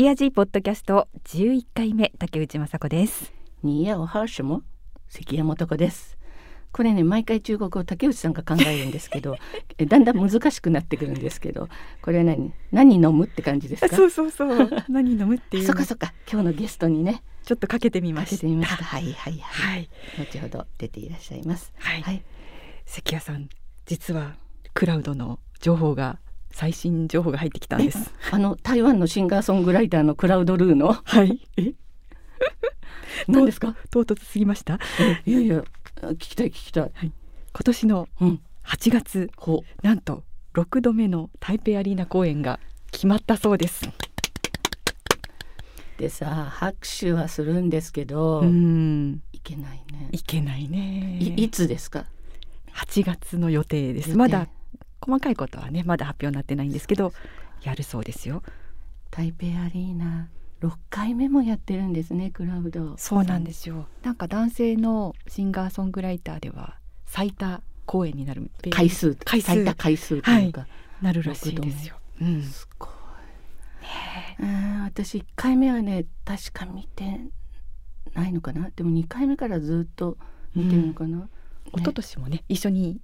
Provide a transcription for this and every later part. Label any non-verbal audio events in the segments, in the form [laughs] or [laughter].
き味ポッドキャスト11回目竹内雅子です。にやおはしも関山男です。これね毎回中国語竹内さんが考えるんですけど [laughs] だんだん難しくなってくるんですけどこれは何？何飲むって感じですか？そうそうそう。何飲むっていう。そっかそっか。今日のゲストにねちょっとかけてみまかけしてみました。はいはいはい、はい。後ほど出ていらっしゃいます。はい、はい。関谷さん実はクラウドの情報が最新情報が入ってきたんです。あの台湾のシンガーソングライターのクラウドルーの？はい。え？[laughs] 何ですか？唐突すぎました？いやいや聞きたい聞きたい。今年のうん。8月ほなんと6度目の台北アリーナ公演が決まったそうです。うでさ拍手はするんですけど、うん。いけないね。いけないね。いいつですか？8月の予定です。まだ細かいことはねまだ発表になってないんですけどやるそうですよ。台北アリーナ6回目もやってるんですねクラウド。そうなんですよ。なんか男性のシンガーソングライターでは最多公演になる回数。回数。最多回数というか、なるらしいですよ、うん、すごい、うん私1回目はね確か見てないのかな。でも2回目からずっと見てるのかな、一昨年もね一緒に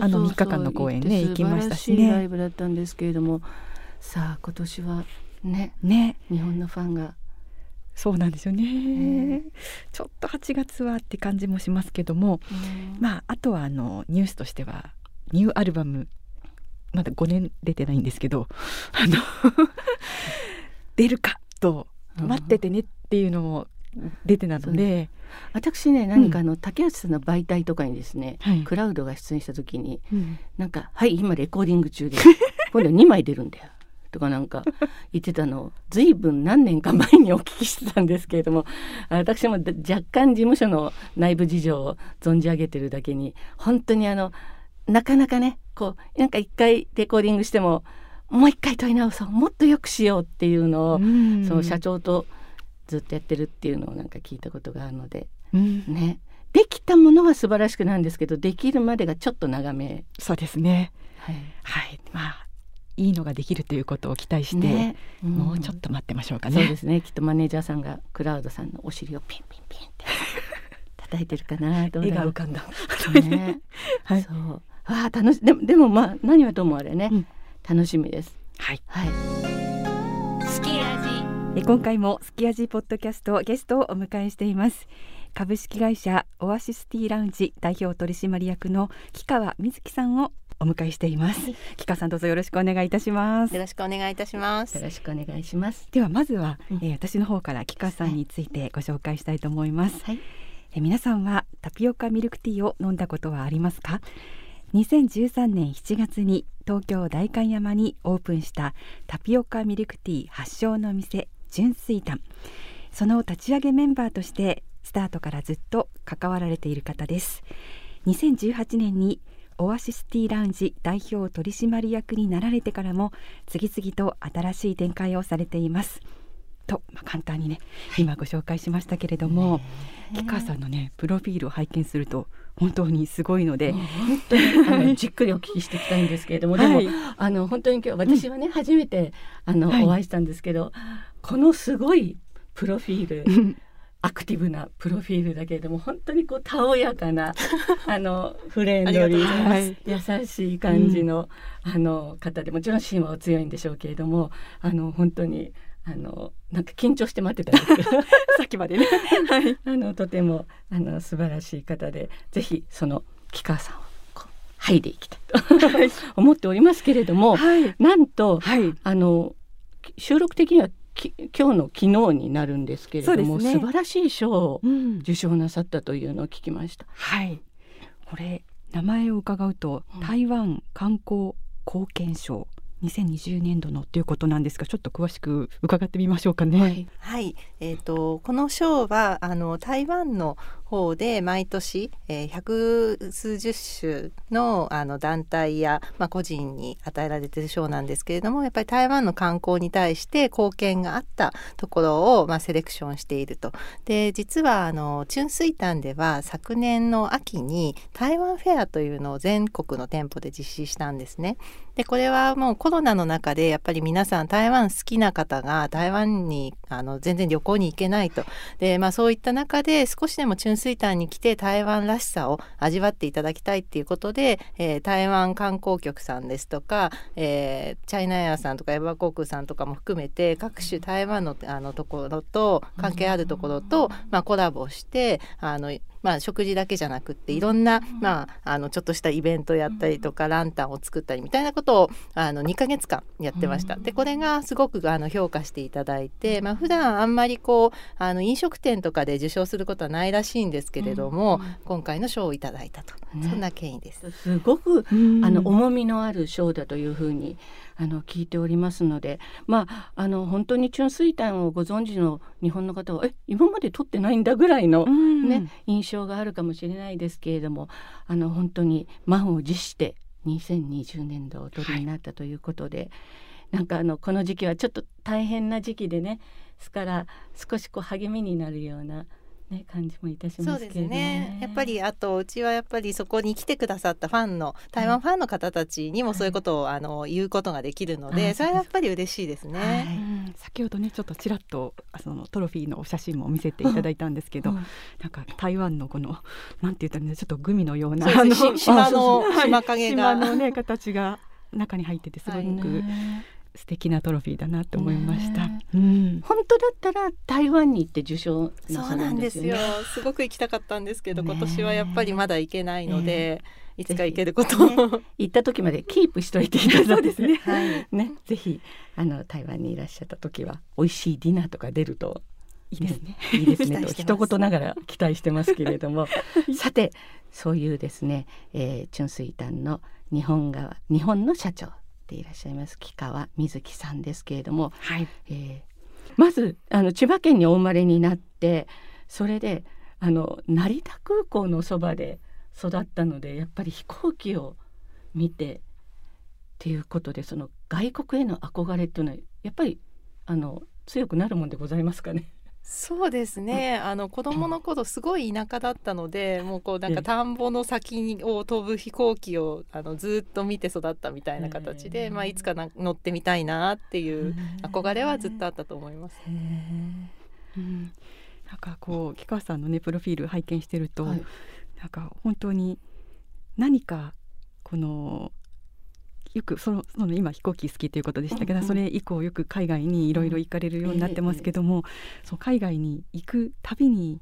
あの三日間の公演ね行きましたしね。素晴らしいライブだったんですけれどもさあ今年はねね。日本のファンが。そうなんですよね、ねちょっと8月はって感じもしますけどもまああとはあのニュースとしてはニューアルバムまだ5年出てないんですけどあの [laughs] 出るかとうん待っててねっていうのも出てなので、私ね何かあの、竹内さんの媒体とかにですね、はい。クラウドが出演した時にうん。なんか「はい今レコーディング中で [laughs] 今度2枚出るんだよ」とかなんか言ってたのを随分何年か前にお聞きしてたんですけれどもあ私もだ若干事務所の内部事情を存じ上げてるだけに本当にあのなかなかねこうなんか一回レコーディングしてももう一回問い直そうもっと良くしようっていうのを、うん。その社長とずっとやってるっていうのをなんか聞いたことがあるので。うん。ね。できたものは素晴らしくなんですけどできるまでがちょっと長め。そうですね。はい。はい。まあいいのができるということを期待して、ね。もうちょっと待ってましょうかね。そうですね。きっとマネージャーさんがクラウドさんのお尻をピンピンピンって [laughs] 叩いてるかなどう絵だろ浮かんだ。ね、[laughs] はい。そう。わあ楽しでもでもまあ何はともあれね、うん。楽しみです。はい。はい今回もスキヤジポッドキャストゲストをお迎えしています。株式会社オアシスティラウンジ代表取締役の木川瑞希さんをお迎えしています、木川さんどうぞよろしくお願いいたします。よろしくお願いいたします。よろしくお願いします。ではまずは、うん。えー私の方から木川さんについてご紹介したいと思います、はい。え皆さんはタピオカミルクティーを飲んだことはありますか？2013年7月に東京代官山にオープンしたタピオカミルクティー発祥の店純粋館その立ち上げメンバーとしてスタートからずっと関わられている方です。2018年にオアシスティラウンジ代表取締役になられてからも次々と新しい展開をされています。と、まあ、簡単にね、今ご紹介しましたけれども、木川さんのねプロフィールを拝見すると本当にすごいので、本当に [laughs] あのじっくりお聞きしていきたいんですけれども、でも、はいあの本当に今日私はね、初めてあの、はい。お会いしたんですけどこのすごいプロフィールアクティブなプロフィールだけれども本当にこうたおやかな [laughs] あのフレンドリーます。優しい感じの、あの方でもちろん芯はお強いんでしょうけれどもあの本当にあのなんか緊張して待ってたんですけど [laughs] さっきまでね、[laughs] はい、あのとてもあの素晴らしい方でぜひその木川さんをこう剥いでいきたいと思っておりますけれども、はい、なんとはい、あのき収録的にはき今日の昨日になるんですけれども、ね。素晴らしい賞をうん、受賞なさったというのを聞きました。はい、これ名前を伺うと、うん。台湾観光貢献賞2020年度のということなんですがちょっと詳しく伺ってみましょうかね。はい。はい、えー、とこの賞はあの台湾の方で毎年、えー百数十種のあの団体や、まあ、個人に与えられてる賞なんですけれどもやっぱり台湾の観光に対して貢献があったところを、まあ、セレクションしていると。で実はあの春水潭では昨年の秋に台湾フェアというのを全国の店舗で実施したんですね。でこれはもうコロナの中でやっぱり皆さん台湾好きな方が台湾にあの全然旅行に行けないとで、まあ、そういった中で少しでも春水潭に来て台湾らしさを味わっていただきたいっていうことで、えー、台湾観光局さんですとか、えー、チャイナエアさんとかエバー航空さんとかも含めて各種台湾のあのところと関係あるところと、まあ、コラボしてあのまあ、食事だけじゃなくっていろんな、まあ、あのちょっとしたイベントやったりとか、ランタンを作ったりみたいなことをあの2ヶ月間やってました。でこれがすごくあの評価していただいて、まあ普段あんまりこうあの飲食店とかで受賞することはないらしいんですけれども、今回の賞をいただいたと、そんな経緯です。すごくあの重みのある賞だというふうにあの聞いておりますので、まああの本当に春水炭をご存知の日本の方はえ今まで取ってないんだぐらいのね、印象があるかもしれないですけれども、あの本当に満を持して2020年度お取りになったということで、はい、なんかあのこの時期はちょっと大変な時期でねですから少しこう励みになるようなね、感じもいたします、ね、そうですね。やっぱりあとうちはやっぱりそこに来てくださったファンの台湾ファンの方たちにもそういうことを、はい、あの言うことができるので、はい、それはやっぱり嬉しいですね、はい、先ほどねちょっとちらっとそのトロフィーのお写真も見せていただいたんですけど、うん、なんか台湾のこのなんて言ったらねちょっとグミのようなあの [laughs] 島の [laughs] 島影が、島のね形が中に入っててすごく。素敵なトロフィーだなと思いました。うん、本当だったら台湾に行って受賞そうなんですよ。すごく行きたかったんですけど、今年はやっぱりまだ行けないので。いつか行けることを、ね、行った時までキープしといていただいてね。[laughs] はい、ねぜひあの台湾にいらっしゃった時は美味しいディナーとか出るといいですね。いいですね。と一言ながら期待してますけれども。[laughs] さてそういうですね、えー、チュンスイタンの日本側日本の社長ていらっしゃいます木川瑞希さんですけれども、はいえー、まずあの千葉県にお生まれになってそれであの成田空港のそばで育ったのでやっぱり飛行機を見てっていうことでその外国への憧れっていうのはやっぱりあの強くなるもんでございますかね。そうですね、あの子供の頃すごい田舎だったのでもうこうなんか田んぼの先を飛ぶ飛行機をあのずっと見て育ったみたいな形で、まあ、いつかな乗ってみたいなっていう憧れはずっとあったと思います。うん、なんかこう木川さんのねプロフィール拝見してると、はい、なんか本当に何かこのよくそのその今飛行機好きということでしたけど、うんうん、それ以降よく海外にいろいろ行かれるようになってますけども、うんえー、そう海外に行くたびに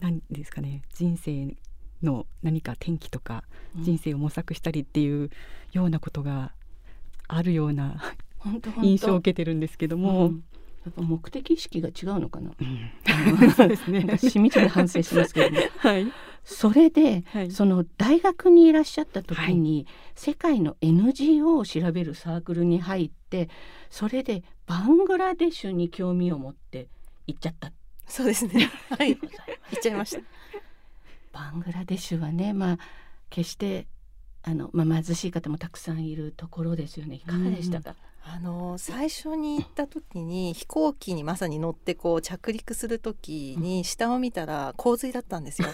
何ですかね人生の何か転機とか、人生を模索したりっていうようなことがあるような印象を受けてるんですけども。うんやっぱ目的意識が違うのかな。うん、[laughs] そうですね。しみじみ反省しますけど、ね、はい。それで、はい、その大学にいらっしゃった時に、はい、世界の NGO を調べるサークルに入ってそれでバングラデシュに興味を持って行っちゃった。そうですね。[laughs] はい。行っちゃいました。バングラデシュはねまあ決してあの、まあ、貧しい方もたくさんいるところですよね。いかがでしたか、あの最初に行った時に飛行機にまさに乗ってこう着陸する時に下を見たら洪水だったんですよ。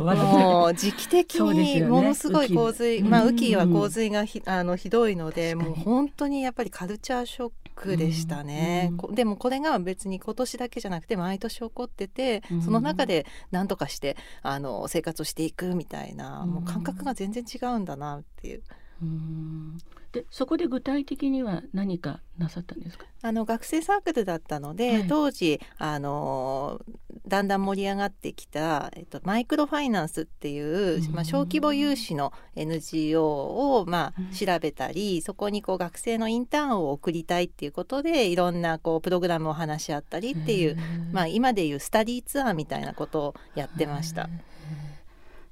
もう時期的にものすごい洪水、ね、まあ雨季は洪水がひあのひどいのでもう本当にやっぱりカルチャーショックでしたね、うん、でもこれが別に今年だけじゃなくて毎年起こってて、その中で何とかしてあの生活をしていくみたいな、もう感覚が全然違うんだなっていう。うん。でそこで具体的には何かなさったんですか？あの学生サークルだったので、はい、当時あのだんだん盛り上がってきた、えっと、マイクロファイナンスっていう、まあ、小規模融資の NGO を、まあ、調べたり、そこにこう学生のインターンを送りたいっていうことでいろんなこうプログラムを話し合ったりっていう、まあ、今でいうスタディーツアーみたいなことをやってました。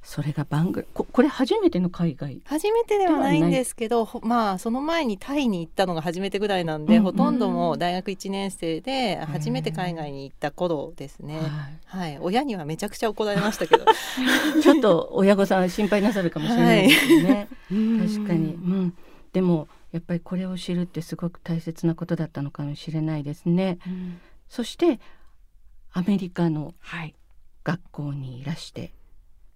それが番組ここれ初めての海外初めてではないんですけどまあその前にタイに行ったのが初めてぐらいなんで、うん、ほとんども大学1年生で初めて海外に行った頃ですね、はい、はい、親にはめちゃくちゃ怒られましたけど。[laughs] ちょっと親御さん心配なさるかもしれないですね、は [laughs] い、確かに、うん、でもやっぱりこれを知るってすごく大切なことだったのかもしれないですね、うん、そしてアメリカの学校にいらして、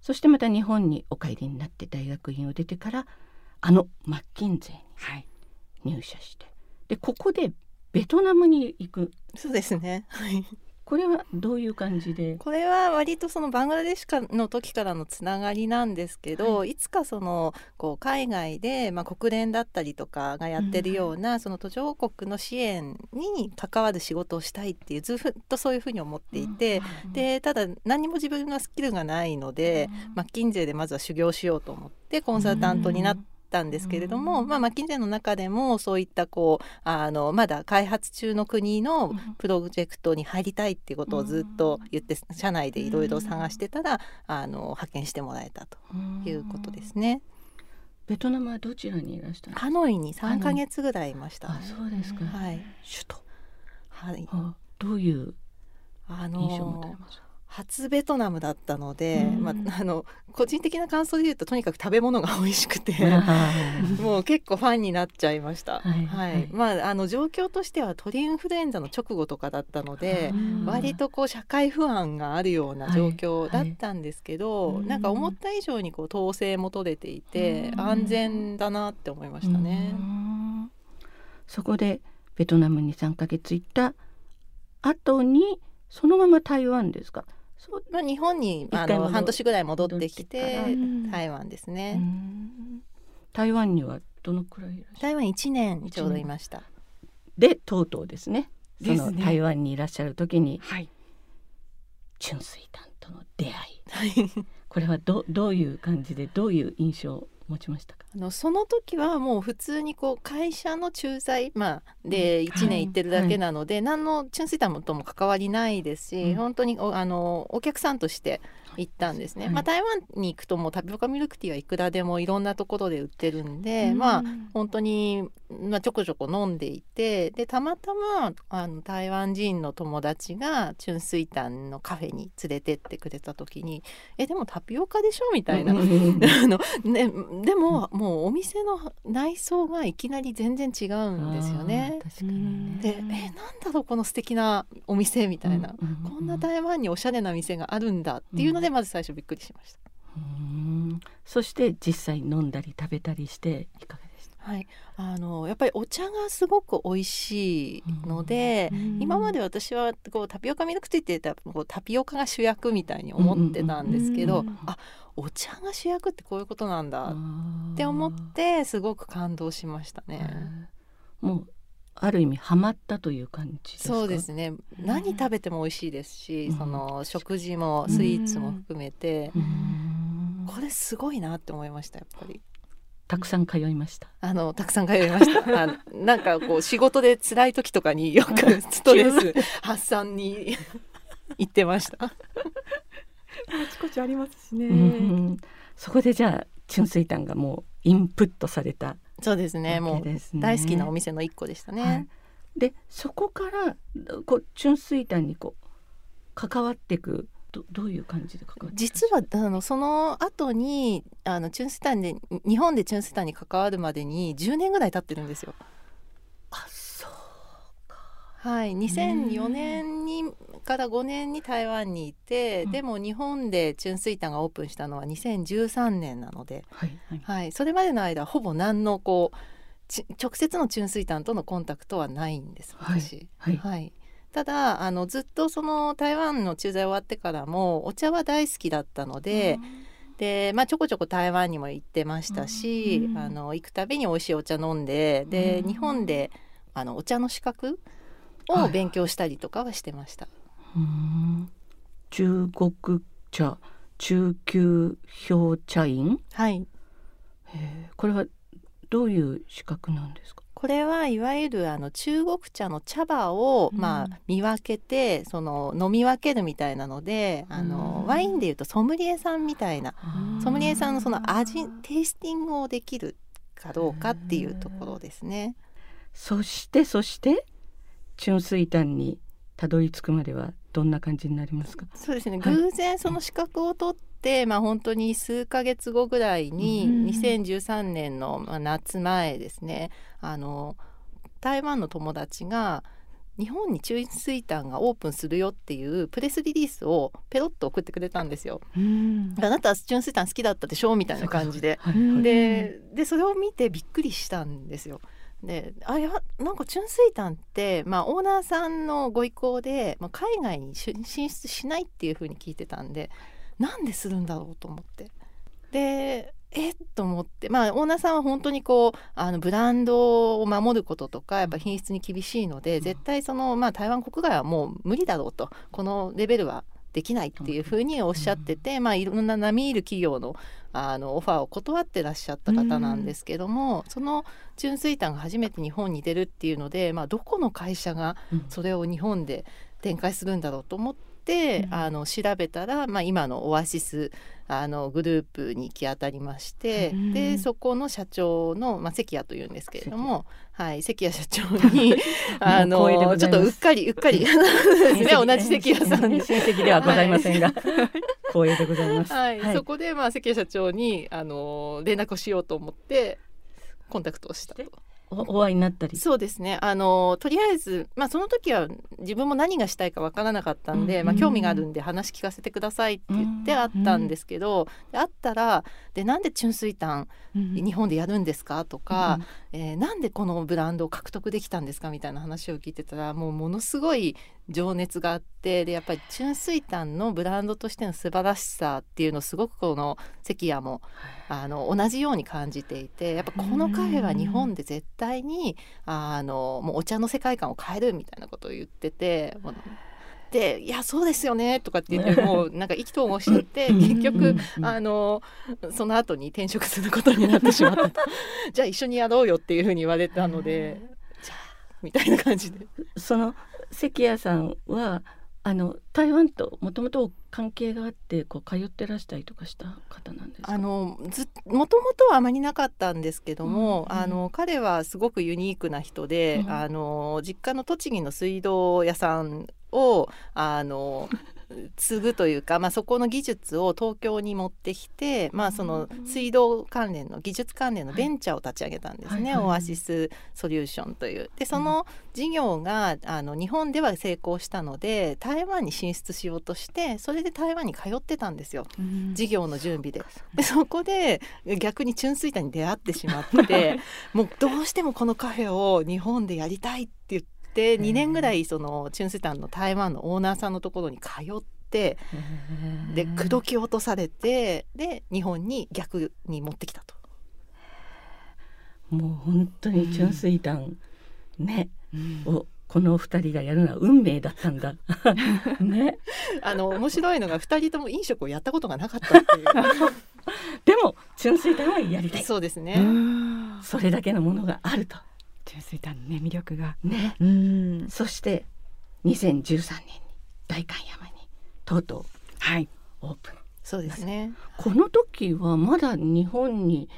そしてまた日本にお帰りになって大学院を出てからあのマッキンゼーに入社してでここでベトナムに行くそうですね。はい。これはどういう感じで？これは割とそのバングラデシュの時からのつながりなんですけど、、はい。つかそのこう海外で、まあ、国連だったりとかがやってるような、その途上国の支援に関わる仕事をしたいっていうずっとそういうふうに思っていて、でただ何も自分がスキルがないので、マッキンゼーでまずは修行しようと思ってコンサルタントになったんですけれども、うん。まあ、マッキンゼーの中でもそういったこうあのまだ開発中の国のプロジェクトに入りたいっていうことをずっと言って社内でいろいろ探してたらあの派遣してもらえたということですね。ベトナムはどちらにいらしたのハノイに3ヶ月ぐらいいました、あそうですか、はい、首都。はい、あどういうあ印象を持たれのます初ベトナムだったので、うん。まあ、あの個人的な感想で言うととにかく食べ物が美味しくてあ [laughs] もう結構ファンになっちゃいました。はいまああの状況としては鳥インフルエンザの直後とかだったのでうん割とこう社会不安があるような状況だったんですけど、はい。はいなんか思った以上にこう統制も取れていてうん。安全だなって思いましたね。う。ん。そこでベトナムに3ヶ月行った後にそのまま台湾ですか？そうまあ、日本にあの半年ぐらい戻ってきて台湾ですうね。ん。台湾にはどのくらい台湾1年ちょうどいました。でとうとうですね。その台湾にいらっしゃる時にはい。春水丹との出会い。はい。これはどどういう感じでどういう印象を持ちましたか？あのその時はもう普通にこう会社の駐在、まあ、で1年行ってるだけなので、何のチュンスイタムとも関わりないですし、うん本当におあのお客さんとして行ったんですね、はいまあ、台湾に行くともうタピオカミルクティーはいくらでもいろんなところで売ってるんで、まあ本当に、まあ、ちょこちょこ飲んでいてでたまたまあの台湾人の友達がチュンスイタンのカフェに連れてってくれた時に「えでもタピオカでしょ?」みたいな。うんうんうんあのね、でも、もうお店の内装がいきなり全然違うんですよね。確かにねで、え、なんだろうこの素敵なお店みたいな、うんうんうんこんな台湾におしゃれな店があるんだっていうので、まず最初びっくりしました。うん。そして実際飲んだり食べたりしていかがでした？はい、あのやっぱりお茶がすごく美味しいので、今まで私はこうタピオカミルクティーって言ったらこうタピオカが主役みたいに思ってたんですけど、あお茶が主役ってこういうことなんだっって思ってすごく感動しましたね。もうある意味ハマったという感じですか？そうですね。何食べても美味しいですし、うん。その食事もスイーツも含めて、うん。これすごいなって思いましたやっぱり。たくさん通いました。あのたくさん通いました。[laughs] あのなんかこう仕事で辛い時とかによくストレス発散に [laughs] 行ってました。あちこちありますしね。うん。そこでじゃあ春水炭がもうインプットされたそうですね。もう大好きなお店の一個でしたね、はい。でそこからこう春水炭にこう関わっていくどどういう感じで関わって実はあのその後にあのチュンスタンで日本でチュンスタンに関わるまでに10年ぐらい経ってるんですよ。はい、2004年にから5年に台湾にいて、うん。でも日本でチュンスイタンがオープンしたのは2013年なので、はいはい。はい、それまでの間ほぼ何のこうち直接のチュンスイタンとのコンタクトはないんです私。はい。ただあのずっとその台湾の駐在終わってからもお茶は大好きだったので、で、まあ、ちょこちょこ台湾にも行ってましたし、うん。あの行くたびに美味しいお茶飲んでで、うん。日本であのお茶の資格はいを勉強したりとかはしてました。うん。中国茶中級氷茶院？はい、これはどういう資格なんですか？これはいわゆるあの中国茶の茶葉を、うん。まあ、見分けてその飲み分けるみたいなのであの、うん。ワインでいうとソムリエさんみたいなソムリエさんのその味うんテイスティングをできるかどうかっていうところですね。そしてそして？春水炭にたどり着くまではどんな感じになりますか？そうですね、はい。偶然その資格を取って、まあ本当に数ヶ月後ぐらいに、うん。2013年のまあ夏前ですね。あの台湾の友達が日本に中水炭がオープンするよっていうプレスリリースをペロッと送ってくれたんですよ。うん。あなたは中水炭好きだったでしょ？みたいな感じで。はい。はい。ででそれを見てびっくりしたんですよ。であやなんか純粋炭って、まあ、オーナーさんのご意向で、まあ、海外にし進出しないっていうふうに聞いてたんでなんでするんだろうと思って。でえっ？と思って。まあオーナーさんは本当にこうあのブランドを守ることとかやっぱ品質に厳しいので、絶対その、まあ、台湾国外はもう無理だろうと。このレベルはできないっていうふうにおっしゃってて、まあ、いろんな並みいる企業のあのオファーを断ってらっしゃった方なんですけども、その純粋炭が初めて日本に出るっていうので、まあ、どこの会社がうん。それを日本で展開するんだろうと思って、うんあの調べたら、まあ、今のオアシスあのグループに行き当たりまして、うん。でそこの社長の、まあ、関谷というんですけれども、はい、関谷社長に [laughs] あのちょっとうっかりうっかり [laughs] ね同じ関谷さんで親戚ではございませんが、[laughs] 光栄でございます。はい、そこでまあ関谷社長にあの連絡をしようと思ってコンタクトをしたと。おお会いになったり。そうですね。あのとりあえず、まあ、その時は自分も何がしたいかわからなかったんで、うん。まあ、興味があるんで話聞かせてくださいって言ってうん。あったんですけど、であったらでなんで純粋炭うん。日本でやるんですかとか、えーなんでこのブランドを獲得できたんですかみたいな話を聞いてたらもうものすごい情熱があってでやっぱり純粋炭のブランドとしての素晴らしさっていうのをすごくこの関谷もあの同じように感じていてやっぱこのカフェは日本で絶対にあのもうお茶の世界観を変えるみたいなことを言ってて。で「いやそうですよね」とかって言ってもうなんか意気投合して結局あのその後に転職することになってしまった。と [laughs] じゃあ一緒にやろうよっていうふうに言われたのでじゃあみたいな感じで。その関谷さんはあの台湾ともともと関係があってこう通ってらしたりとかした方なんですか？あのずもともとはあまりなかったんですけども、うんうんあの彼はすごくユニークな人で、うんあの実家の栃木の水道屋さんをあの継ぐというか、まあ、そこの技術を東京に持ってきて、まあ、その水道関連の技術関連のベンチャーを立ち上げたんですね、はいはいオアシスソリューションという。でその事業があの日本では成功したので台湾に進出しようとしてそれで台湾に通ってたんですよ。うん。事業の準備で。でそこで逆に純粋炭に出会ってしまって [laughs] もうどうしてもこのカフェを日本でやりたいって言って2年ぐらいその純粋炭の台湾のオーナーさんのところに通ってで口説き落とされてで日本に逆に持ってきたと。もう本当に純粋弾、ねうんをこの二人がやるのは運命だったんだ。[laughs] ね。あの面白いのが2人とも飲食をやったことがなかったっていう [laughs] でも純粋弾はやりたい。そうですね。うんそれだけのものがあると。純粋炭のね魅力が。ね。うんそして2013年に代官山にとうとうはい。オープン。そうですね。この時はまだ日本に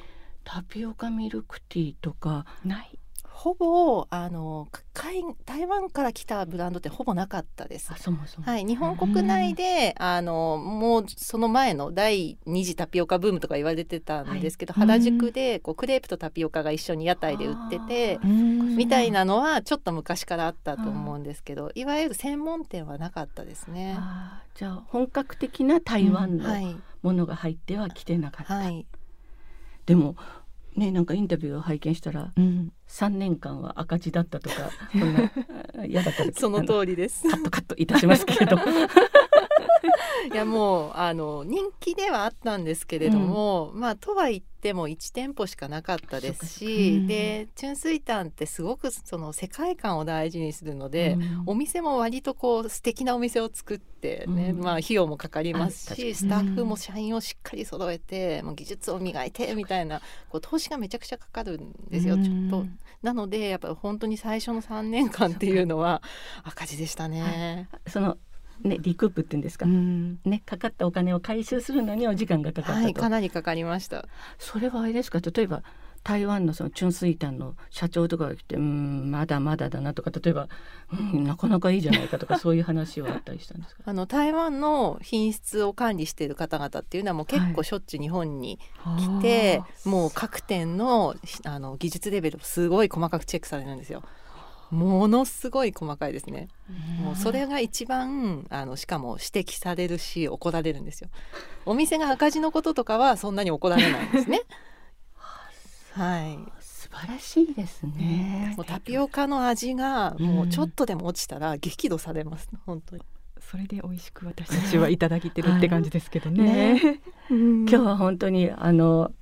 タピオカミルクティーとかない。ほぼあの海台湾から来たブランドってほぼなかったです。あ。そもそも、はい、日本国内で、あのもうその前の第二次タピオカブームとか言われてたんですけど、はい。原宿でこうクレープとタピオカが一緒に屋台で売っててあーみたいなのはちょっと昔からあったと思うんですけどいわゆる専門店はなかったですね。じゃあ本格的な台湾のはい、ものが入ってはきてなかった、はい、でもねなんかインタビューを拝見したらうん。3年間は赤字だったとか [laughs] 嫌だったら [laughs] そのあ通りです。カットカットいたしますけれど [laughs] いやもうあの人気ではあったんですけれども、まあとは言っても1店舗しかなかったですし、うんで純粋炭ってすごくその世界観を大事にするので、うん。お店も割とこう素敵なお店を作ってね、うん。まあ費用もかかりますしスタッフも社員をしっかり揃えて、もう技術を磨いてみたいなこう投資がめちゃくちゃかかるんですよ、ちょっと。なのでやっぱり本当に最初の3年間っていうのは赤字でしたね。そのねリクープっていうんですか、うん。ねかかったお金を回収するのにお時間がかかったと、はい、かなりかかりました。それはあれですか例えば台湾のその純粋炭の社長とかが来て「うんまだまだだな」とか例えば「うんなかなかいいじゃないか」とか [laughs] そういう話はあったりしたんですかあの台湾の品質を管理している方々っていうのはもう結はい構しょっちゅう日本に来て、もう各店のあの技術レベルをすごい細かくチェックされるんですよ。ものすごい細かいですね。もうそれが一番あのしかも指摘されるし怒られるんですよ。お店が赤字のこととかはそんなに怒られないんですね。[laughs] はい。素晴晴らしいですね。もうタピオカの味がもうちょっとでも落ちたら激怒されます、本当に。それで美味しく私たちはいただけてるって感じですけどね。ね [laughs] 今日は本当にあの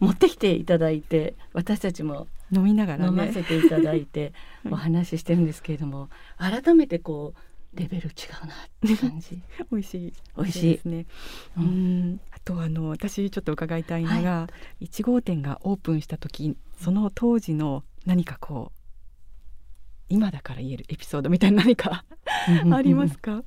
持ってきていただいて私たちも飲みながら飲まね。せていただいて [laughs] お話ししてるんですけれども改めてこうレベル違うなって感じ。[laughs] 美味しい。美味しいですね。ううんん。あとあの私ちょっと伺いたいのが、一号店がオープンした時、その当時の何かこう今だから言えるエピソードみたいな何かありますか？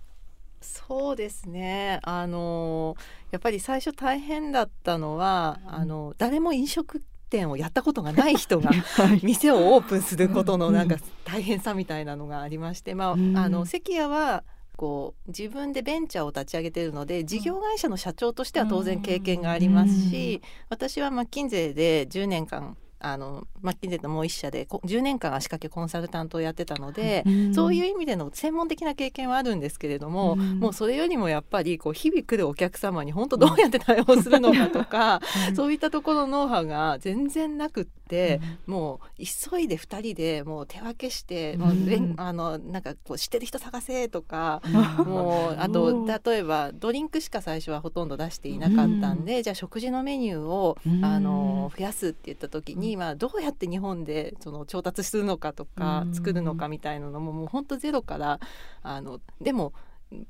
そうですねあのやっぱり最初大変だったのは、あの誰も飲食店をやったことがない人が [laughs] はい。店をオープンすることのうんなんか大変さみたいなのがありまして、まあ、うんあの関谷はこう自分でベンチャーを立ち上げているので事業会社の社長としては当然経験がありますし、私はマッキンゼーで10年間あのマッキンゼーのもう一社でこ10年間足掛けコンサルタントをやってたので、そういう意味での専門的な経験はあるんですけれども、うん。もうそれよりもやっぱりこう日々来るお客様に本当どうやって対応するのかとか、う [laughs] んそういったところのノウハウが全然なくって、もう急いで2人でもう手分けして、もうあのなんかこう知ってる人探せとか。う [laughs] んもうあおとー。例えばドリンクしか最初はほとんど出していなかったんで、じゃあ食事のメニューを、うん。あの増やすって言った時に、まあ、どうやって日本でその調達するのかとか、うん。作るのかみたいなのももう本当ゼロからあのでも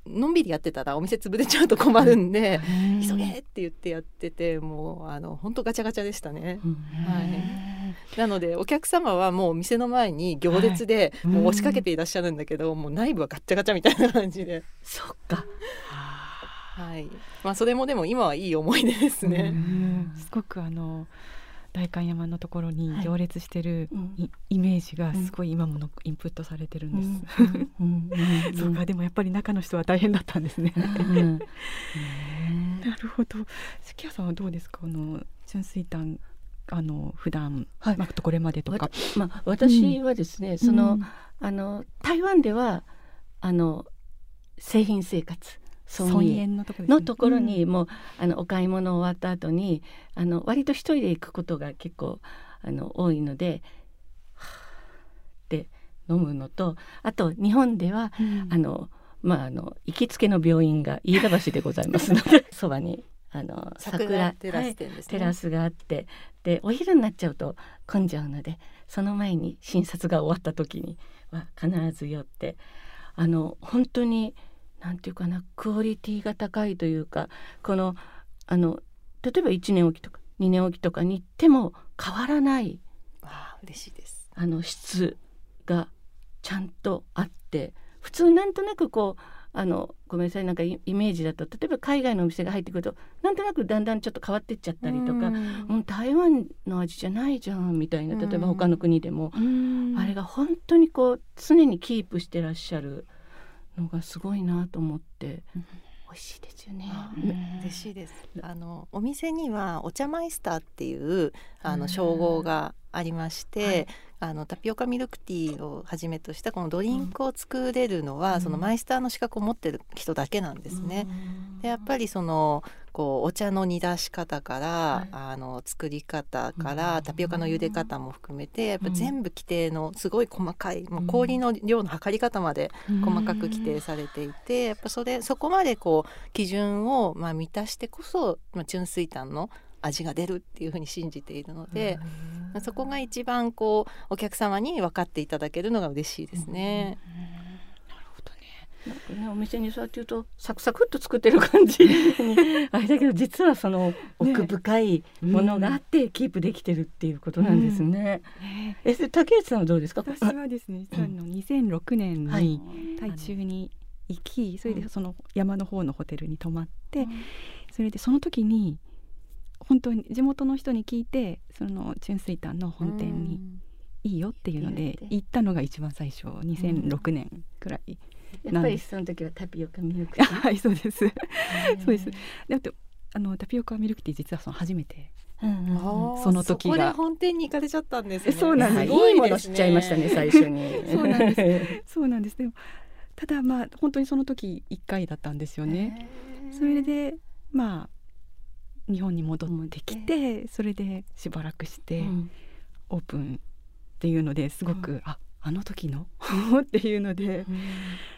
のんびりやってたらお店潰れちゃうと困るんで、急げって言ってやっててもうあの本当ガチャガチャでしたね。はい。なのでお客様はもう店の前に行列ではい。もう押しかけていらっしゃるんだけど、もう内部はガッチャガチャみたいな感じで、そっか。はい。まあ、それもでも今はいい思い出ですうね。ん。すごくあの代官山のところに行列してるうん。イ,、イメージがすごい今ものインプットされてるんです。[laughs] そうかでもやっぱり中の人は大変だったんですね。うん。ね [laughs] なるほど。関谷さんはどうですか？あの純粋炭あの普段、はい。まあこれまでとか。わ。まあ私はですね、その、うん。あの台湾ではあの製品生活尊尊厳のところね。のところにもう、あのお買い物終わった後にあの割と一人で行くことが結構あの多いのでって飲むのとあと日本ではうん。あのまああの行きつけの病院が飯田橋でございますので [laughs] そばにあの桜テラはいス店ですね。テラスがあってでお昼になっちゃうと混んじゃうのでその前に診察が終わった時には必ず寄ってあの本当になんていうかなクオリティが高いというかこのあの例えば1年おきとか2年おきとかに行っても変わらないあー嬉しいです。あの質がちゃんとあって普通なんとなくこうあのごめんなさいなんかイイメージだと例えば海外のお店が入ってくるとなんとなくだんだんちょっと変わってっちゃったりとか、うん。うん、台湾の味じゃないじゃんみたいな例えば他の国でも、うん。あれが本当にこう常にキープしてらっしゃるのがすごいなと思って、美味しいですよね。嬉しいです。あのお店にはお茶マイスターっていうあうん。の称号がありまして、はい。あのタピオカミルクティーをはじめとしたこのドリンクを作れるのは、うん。そのマイスターの資格を持ってる人だけなんですね。でやっぱりそのこうお茶の煮出し方から、はい。あの作り方から、うん。タピオカの茹で方も含めてやっぱうん。全部規定のすごい細かい、もう氷の量の測り方まで細かく規定されていてやっぱそれそこまでこう基準をまあ満たしてこそ、まあ、純粋炭の味が出るっていうふうに信じているので、そこが一番こうお客様に分かっていただけるのが嬉しいですね。なるほどね。なんかねお店にそうやって言うとサクサクっと作ってる感じにあれだけど実はその奥深いものがあってキープできてるっていうことなんですね。ねえそれ竹内さんはどうですか？私はですね、実はあの2006年はいに台中に行き、それでその山の方のホテルに泊まって、それでその時に本当に地元の人に聞いてその純粋炭の本店にいいよっていうので行ったのが一番最初2006年くらい、やっぱりその時はタピオカミルクティー？[laughs] はいそうです。そうです。ねであとあのタピオカミルクティー実はその初めてうんうんうん。あーその時が。本店に行かれちゃったんですね。そうなんです。ごいいもの知っちゃいましたね最初に。そうなんで [laughs] そうなんです。でもただまあ本当にその時1回だったんですよね。それでまあ日本に戻ってきてそれでしばらくして、うん。オープンっていうのですごく、ああの時の？[laughs] っていうので、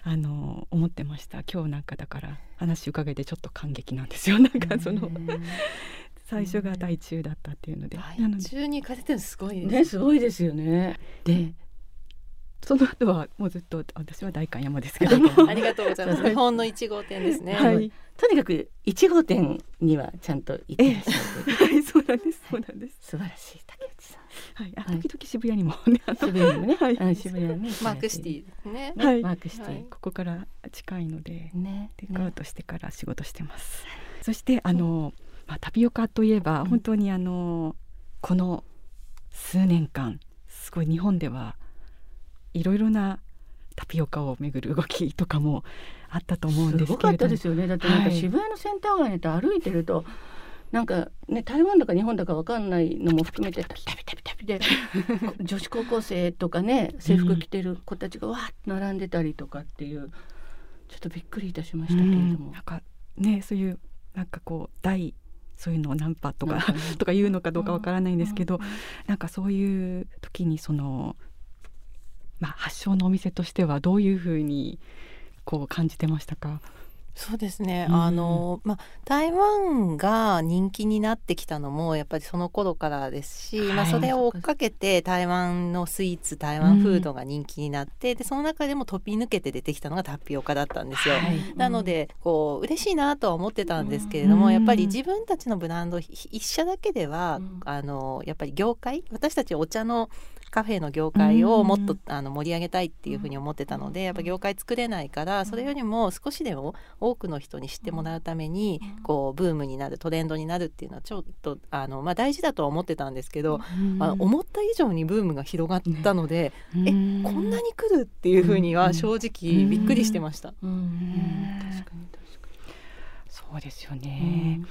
あの思ってました。今日なんかだから話伺えてちょっと感激なんですよ。なんかその、[laughs] 最初が大中だったっていうので、なので中に行かれてるのすごいねすごいですよね。でその後はもうずっと私は代官山ですけども [laughs] ありがとうございます。日本の一号店ですね。はい、とにかく一号店にはちゃんと行ってらっしゃる。[laughs] はい、そうなんです。そうなんです。素晴らしい竹内さん。はい、あ、時々渋谷にもね、渋谷にもね、はい渋谷ね、[laughs] マークシティですね。はいマークシティ。ここから近いので、ね、テイクアウトしてから仕事してます。そしてあの、まあ、タピオカといえば本当にあの、この数年間すごい日本ではいろいろなタピオカをめぐる動きとかもあったと思うんですけれども。すごかったですよね。だってなんかはい。渋谷のセンター街にと歩いてると。なんかね台湾だか日本だかわかんないのも含めてタピタピタピタピで女子高校生とかね制服着てる子たちがわーっと並んでたりとかっていうちょっとびっくりいたしましたけれどうん。もなんかねそういうなんかこう大そういうのをナンパとかとか言うのかどうかわからないんですけど、うん。うん。なんかそういう時にそのまあ発祥のお店としてはどういうふうにこう感じてましたか？そうですね、うんあのまあ台湾が人気になってきたのもやっぱりその頃からですし、まあはいそれを追っかけて台湾のスイーツ台湾フードが人気になって、でその中でも飛び抜けて出てきたのがタピオカだったんですよ。はい。なのでこう嬉しいなとは思ってたんですけれども、うん。やっぱり自分たちのブランドひ一社だけでは、うん。あのやっぱり業界私たちお茶のカフェの業界をもっと、うん。あの盛り上げたいっていうふうに思ってたので、やっぱ業界作れないからそれよりも少しでも多くの人に知ってもらうために、こうブームになるトレンドになるっていうのはちょっとあの、まあ、大事だとは思ってたんですけど、あの思った以上にブームが広がったので、えこんなに来るっていうふうには正直びっくりしてました。うんうん。確かに確かそうですよにね、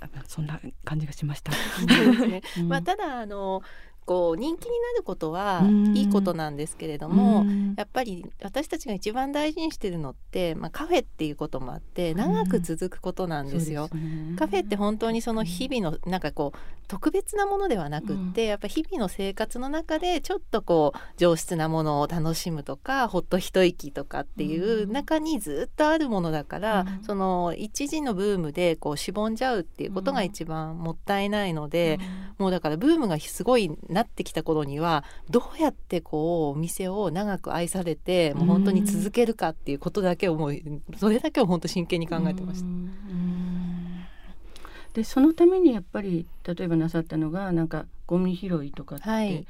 あそんな感じがしました。そうですね。うん。まあ、ただあのこう人気になることはうん。いいことなんですけれども、うん。やっぱり私たちが一番大事にしてるのって、まあ、カフェっていうこともあって長く続くことなんですよ。そうね。カフェって本当にその日々のなんかこう特別なものではなくって、やっぱ日々の生活の中でちょっとこう上質なものを楽しむとかほっと一息とかっていう中にずっとあるものだから、うん。その一時のブームでこうしぼんじゃうっていうことが一番もったいないので、もうだからブームがすごいなってきた頃にはどうやってこうお店を長く愛されてもう本当に続けるかっていうことだけをもうそれだけを本当真剣に考えてました。うんでそのためにやっぱり例えばなさったのがなんかゴミ拾いとかって、はい。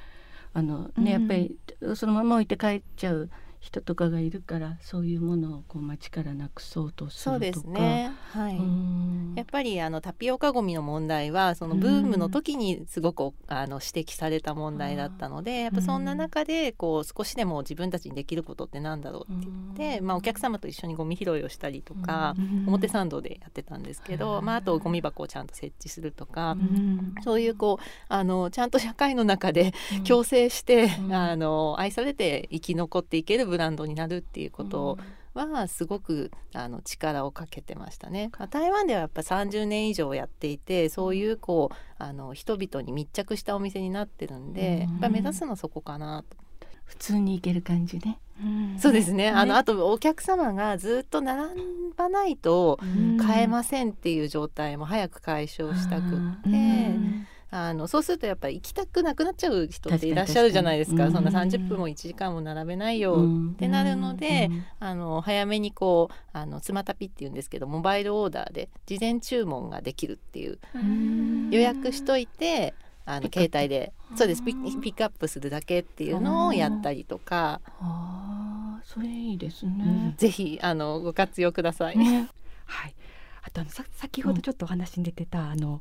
あのうんねやっぱりそのまま置いて帰っちゃう人とかがいるからそういうものをこう街からなくそうとするとか。そうですね。はい。うん。やっぱりあのタピオカゴミの問題はそのブームの時にすごくあの指摘された問題だったのでやっぱそんな中でこう少しでも自分たちにできることってなんだろうって言って、まあ、お客様と一緒にゴミ拾いをしたりとか、うん。表参道でやってたんですけど、うん。まあ、あとゴミ箱をちゃんと設置するとか、うん。そういうこうあのちゃんと社会の中で共生して、うん。あの愛されて生き残っていけるブランドになるっていうことはすごくあの力をかけてましたね。まあ、台湾ではやっぱ30年以上やっていてそういうこうあの人々に密着したお店になってるんで、うんやっぱ目指すのはそこかなと。普通に行ける感じね。うんそうですね。あのねあとお客様がずっと並ばないとん買えませんっていう状態も早く解消したくって。うんあのそうするとやっぱり行きたくなくなっちゃう人っていらっしゃるじゃないですか。そんなうん。30分も1時間も並べないようん。ってなるので、うん。あの早めにこうあのつまたぴっていうんですけどモバイルオーダーで事前注文ができるっていう。うん。予約しといてあの携帯で。そうです。ピックアップするだけっていうのをやったりとか、ああそれいいですうん。ね。ぜひあのご活用ください。ね。はい。あとあのさ先ほどちょっとお話に出てた、あの、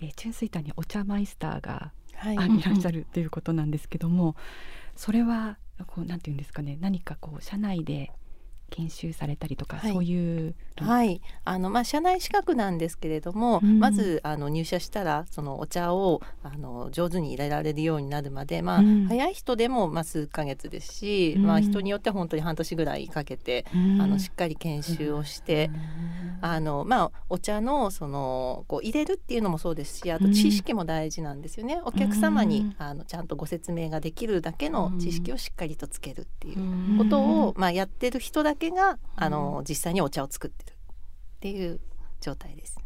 えー、チュンスイターにお茶マイスターが、はい。あいらっしゃるっていうことなんですけども、それはこうなんていうんですかね、何かこう社内で研修されたりとか、はい。そういうの。はい、あのまあ社内資格なんですけれども、うん。まずあの入社したらそのお茶をあの上手に入れられるようになるまで、まあうん。早い人でもまあ数ヶ月ですし、うん。まあ人によっては本当に半年ぐらいかけて、うん。あのしっかり研修をして。あのまあ、お茶のそのこう入れるっていうのもそうですしあと知識も大事なんですよね、お客様に、うん。あのちゃんとご説明ができるだけの知識をしっかりとつけるっていううん。ことを、うんまあ、やってる人だけがあの実際にお茶を作ってるっていう状態です。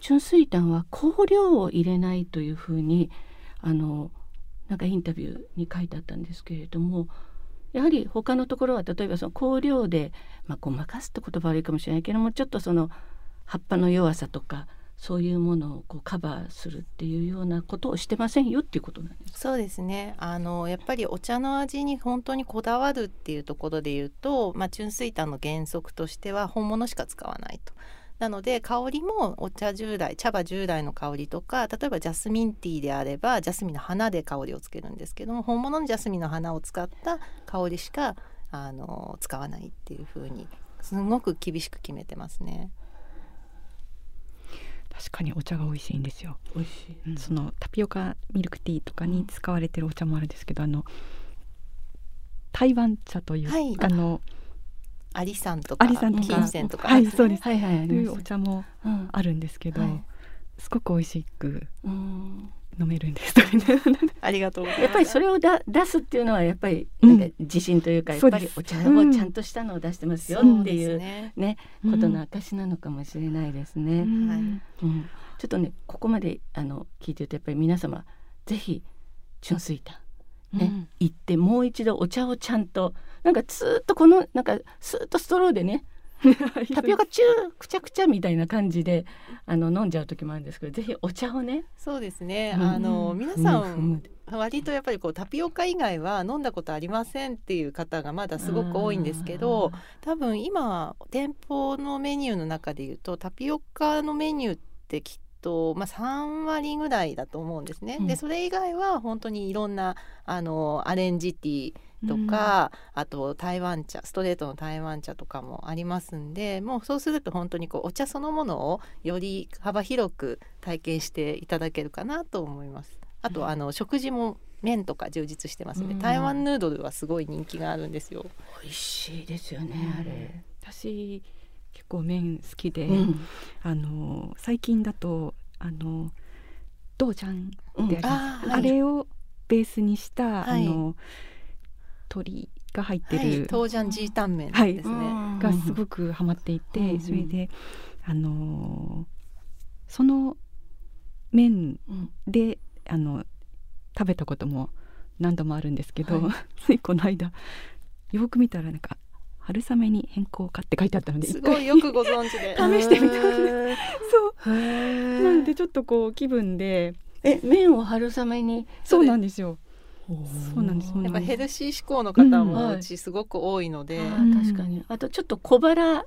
純粋炭は香料を入れないというふうにあのなんかインタビューに書いてあったんですけれどもやはり他のところは例えばその香料で、まあ、ごまかすって言葉悪いかもしれないけどもちょっとその葉っぱの弱さとかそういうものをこうカバーするっていうようなことをしてませんよっていうことなんです。そうですねあのやっぱりお茶の味に本当にこだわるっていうところで言うと、まあ、純粋炭の原則としては本物しか使わないと。なので香りもお茶従来茶葉従来の香りとか例えばジャスミンティーであればジャスミンの花で香りをつけるんですけども本物のジャスミンの花を使った香りしかあの使わないっていう風にすごく厳しく決めてますね。確かにお茶が美味しいんですよ、美味しい。そのタピオカミルクティーとかに使われてるお茶もあるんですけどあの台湾茶という、はい。あのアリさんとかアリさんとか。金銭とか、はいそうです。はいはいいうお茶もうん。あるんですけど、はい。すごく美味しくうん飲めるんです。[laughs] ありがとうございます。やっぱりそれをだ出すっていうのはやっぱりうんなん。か自信というか、やっぱりお茶をちゃんとしたのを出してますよっていそううですね。ねことの証なのかもしれないですね。うん。はいうん。ちょっとねここまであの聞いてるとやっぱり皆様ぜひ純粋炭ね、うん。行ってもう一度お茶をちゃんとなんかずーっとこのなんかスーッとストローでね [laughs] タピオカチューくちゃくちゃみたいな感じであの飲んじゃう時もあるんですけどぜひお茶をね。そうですね。うん。あの皆さんで。割とやっぱりこうタピオカ以外は飲んだことありませんっていう方がまだすごく多いんですけど、多分今店舗のメニューの中で言うとタピオカのメニューってきっとまあ3割ぐらいだと思うんですね。うん。でそれ以外は本当にいろんなあのアレンジティーとか、あと台湾茶ストレートの台湾茶とかもありますんでもうそうすると本当にこうお茶そのものをより幅広く体験していただけるかなと思います。あと、うんあの食事も麺とか充実してますね、うん。台湾ヌードルはすごい人気があるんですよ。美味しいですよねあれ。私結構麺好きで、うん。あの最近だとあの豆ちゃんうんであります。あーはい。あれをベースにした、はい。あの鶏が入ってはい、る、豆醤ジータン麺はいですね。うん。がすごくハマっていて、うんうん。それであのその麺うん。であの食べたことも何度もあるんですけど、はい。[laughs] ついこの間よく見たらなんか春雨に変更かって書いてあったのですごいよくご存知で。[laughs] 試してみたんでへそう。ー。なんでちょっとこう気分で。え麺を春雨に？そうなんですよそうなんですそうやっぱなんです。ヘルシー志向の方うん。もはい。うちすごく多いので、あうん。ー確かに。あとちょっと小腹 [laughs]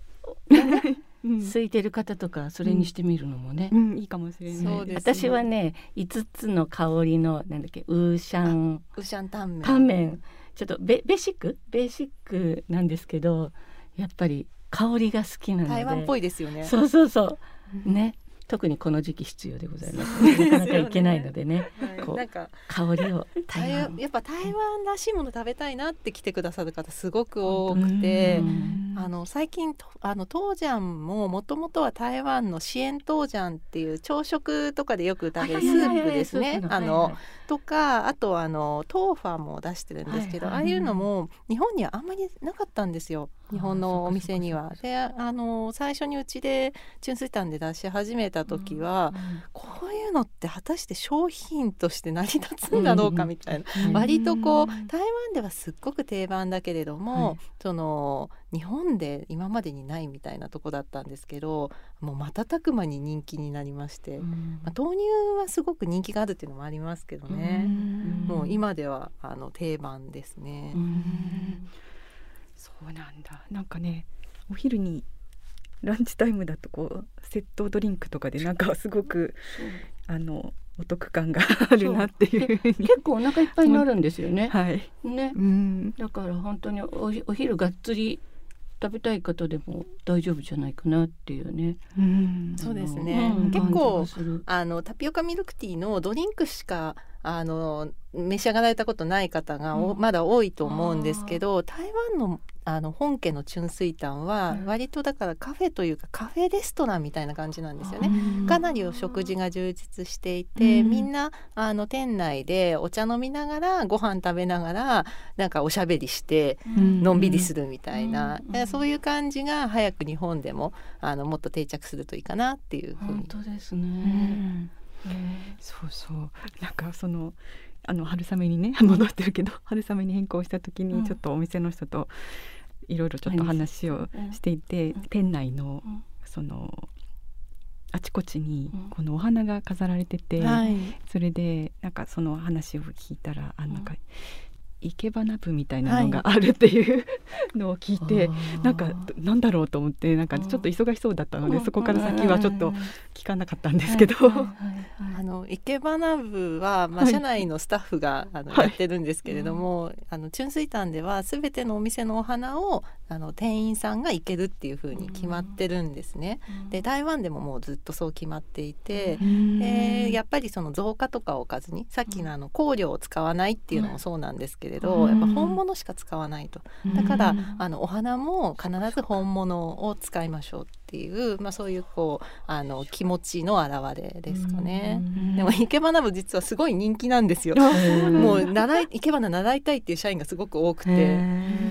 うん、空いてる方とかそれにしてみるのもね、うん、いいかもしれない。ね。私はね5つの香りのなんだっけウーシャン。ウシャンタンメン。タンメン。ちょっとベベーシック？ベーシックなんですけどやっぱり香りが好きなので。台湾っぽいですよね。そうそうそう。ね特にこの時期必要でございます、[laughs] なかなかいけないのでね。はい。こうなんか香りを台台湾。やっぱ台湾らしいもの食べたいなって来てくださる方すごく多くてう。ん。あの最近とあの豆醤ももともとは台湾の支援豆醤っていう朝食とかでよく食べるスープですね。あのとかあとあの豆腐も出してるんですけど、はいはいああいうのも日本にはあんまりなかったんですよ。日本のお店には。であの最初にうちで純粋炭で出し始めた時は、こういうのって果たして商品として成り立つんだろうかみたいな。うん割とこううん。台湾ではすっごく定番だけれども、はい。その日本で今までにないみたいなとこだったんですけどもう瞬く間に人気になりまして、うん。まあ、豆乳はすごく人気があるっていうのもありますけどね、うん。もう今ではあの定番ですね。うん。そうなんだ。なんかねお昼にランチタイムだとこうセットドリンクとかでなんかすごくあのお得感があるなっていう。結構お腹いっぱいになるんですよね。はい、ね。うん、だから本当におお昼がっつり食べたい方でも大丈夫じゃないかなっていうね。うん、そうですね。うん。結構あのタピオカミルクティーのドリンクしかあの召し上がられたことない方がお、うん。まだ多いと思うんですけど台湾のあの本家の春水炭はうん。割とだからカフェというかカフェレストランみたいな感じなんですよね。うんかなりお食事が充実していて、うん。みんなあの店内でお茶飲みながらご飯食べながらなんかおしゃべりしてうん。のんびりするみたいな、そういう感じが早く日本でもあのもっと定着するといいかなっていうふう本に。当ですね。そうそう。なんかそのあの春雨にね [laughs] 戻ってるけど [laughs] 春雨に変更した時うん。にちょっとお店の人といろいろちょっと話をしていて、うん。店内のうん。そのあちこちにうん。このお花が飾られてて、はい。それでなんかその話を聞いたらあうんなん。か生け花部みたいなのがあるっていうのを聞いて、あー。なんかなんだろうと思ってなんかちょっと忙しそうだったので、うん。そこから先はちょっとうん。聞かなかったんですけど、はいはいはい [laughs] あの生け花部は、まあ、はい。社内のスタッフが、あのはい。やってるんですけれども、あの春水館では全てのお店のお花をあの店員さんが生けるっていう風に決まってるんですね。で台湾でももうずっとそう決まっていて、えーやっぱりその造花とかを置かずにさっきのあの香料を使わないっていうのもそうなんですけれど、うん。やっぱ本物しか使わないと。だから、あのお花も必ず本物を使いましょうっていう、まあ、そういうこうあの気持ちの表れですかね。でも生け花部実はすごい人気なんですよ。もう習い生け花習いたいっていう社員がすごく多くて、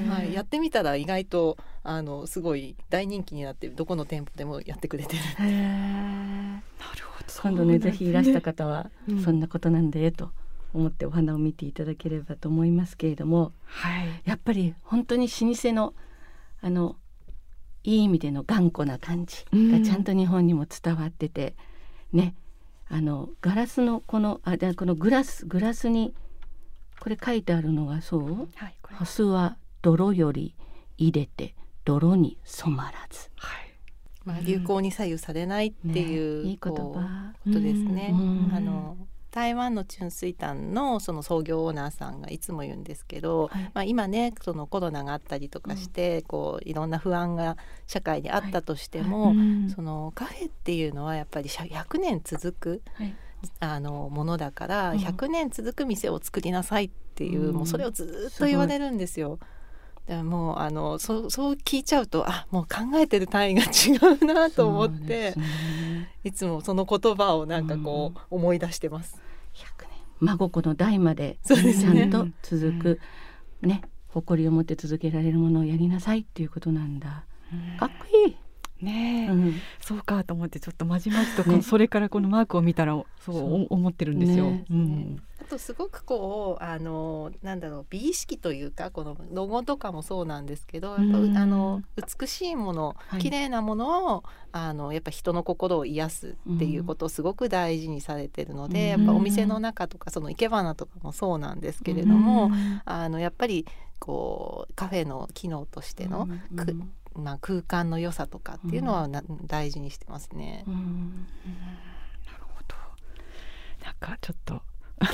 はい、やってみたら意外とあのすごい大人気になってどこの店舗でもやってくれてる。なるほど。今度ねぜひいらした方はうんそんなことなんだよと思ってお花を見ていただければと思いますけれどもはい。やっぱり本当に老舗のあのいい意味での頑固な感じがちゃんと日本にも伝わってて、ね。あのガラスのこのあでこのグラスグラスにこれ書いてあるのがそう？はいこれ。ハスは泥より入れて泥に染まらず。はい。まあ、流行に左右されないっていう,、ね。いい言葉。ことですね。うん。あの台湾の春水炭のその創業オーナーさんがいつも言うんですけど、はい。まあ、今ねそのコロナがあったりとかして、こういろんな不安が社会にあったとしても、うん。そのカフェっていうのはやっぱり100年続くはい。あのものだからうん。100年続く店を作りなさいっていう、うん。もうそれをずっと言われるんですよ。でもうあのそうそう聞いちゃうとあもう考えてる単位が違うなと思ってすね。いつもその言葉をなんかこう、思い出してます。100年。孫子の代までちゃんと続く、ね誇りを持って続けられるものをやりなさいっていうことなんだ。かっこいい、ねえ、うん。そうかと思ってちょっとまじまじとこね。のそれからこのマークを見たらそう思ってるんですよ。ね。うん。あとすごくこうあのなんだろう美意識というかこのロゴとかもそうなんですけどやっぱうんあの美しいものはい。綺麗なものをあのやっぱ人の心を癒すっていうことをすごく大事にされてるので、うん。やっぱお店の中とかその生け花とかもそうなんですけれども、あのやっぱりこうカフェの機能としての、まあ、空間の良さとかっていうのはな、大事にしてますね。うん。なるほど。なんかちょっとあ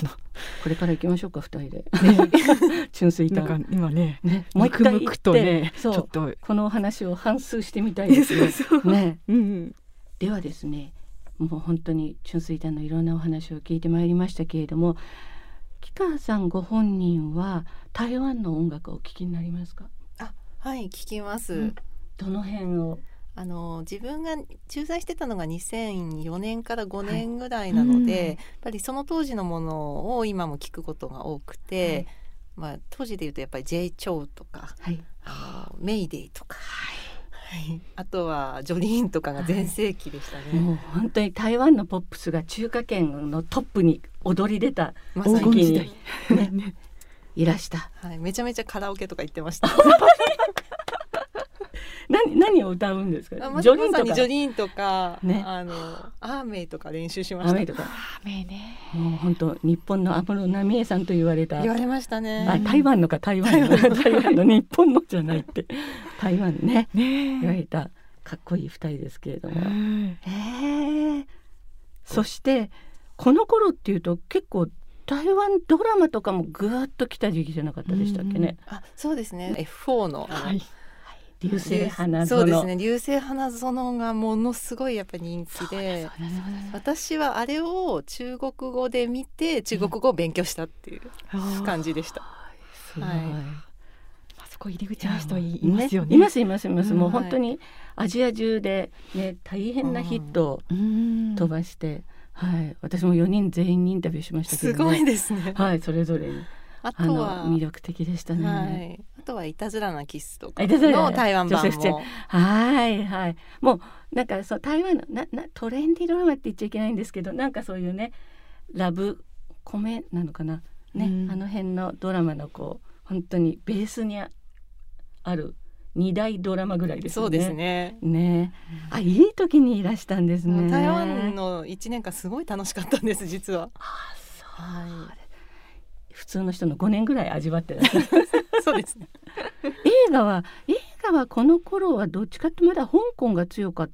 これから行きましょうか二人で。[laughs] 純粋なんか炭今ねねもう一回行ってむくむくとねちそうょっと。このお話を反数してみたいですね。そうそうね。うんではですねもう本当に春水炭のいろんなお話を聞いてまいりましたけれども木川さんご本人は台湾の音楽をお聴きになりますか？はい聞きます、うん。どの辺をあの自分が駐在してたのが2004年から5年ぐらいなので、はいうんやっぱりその当時のものを今も聞くことが多くて、はい。まあ、当時で言うとやっぱり J・ チョウとかはい。あのメイデイとか、はい、あとはジョリーンとかが全盛期でしたね。もう本当に台湾のポップスが中華圏のトップに踊り出たまさ黄金に時代 [laughs] いらした。はい、めちゃめちゃカラオケとか行ってました。[laughs] 何何を歌うんですか？ジョリーンとか。ジョリーンとか、ね。あのアーメイとか練習しました。雨とか。雨ね。もう本当日本の安室奈美恵さんと言われた。言われましたね。あ台湾のか台湾の。台湾。の日本のじゃない。って台湾ね。ね。言われたかっこいい二人ですけれども、うん。えー。そしてこの頃っていうと結構台湾ドラマとかもぐーっと来た時期じゃなかったでしたっけね？あそうですね。F4 のあの、はい流星花園。そうですね。流星花園がものすごいやっぱり人気で。私はあれを中国語で見て中国語を勉強したっていう感じでした。すごい。はい。あそこ入り口の人いいますよね。いますいますいます。うん。もう本当にアジア中でね大変なヒットをうん。飛ばして、はい。私も4人全員にインタビューしましたけすど、ね、ごいですね。はいそれぞれにあとは魅力的でしたね。はい、あとはいたずらなキスとかの台湾版もはいはいもうなんかそう台湾のななトレンディドラマって言っちゃいけないんですけどなんかそういうねラブコメなのかな？ね、うんあの辺のドラマのこう本当にベースにあある二大ドラマぐらいですよね。そうですね。ねあいい時にいらしたんですね。台湾の一年間すごい楽しかったんです実は。あそうは普通の人の5年ぐらい味わって。[laughs] そうですね。映画は映画はこの頃はどっちかってまだ香港が強かった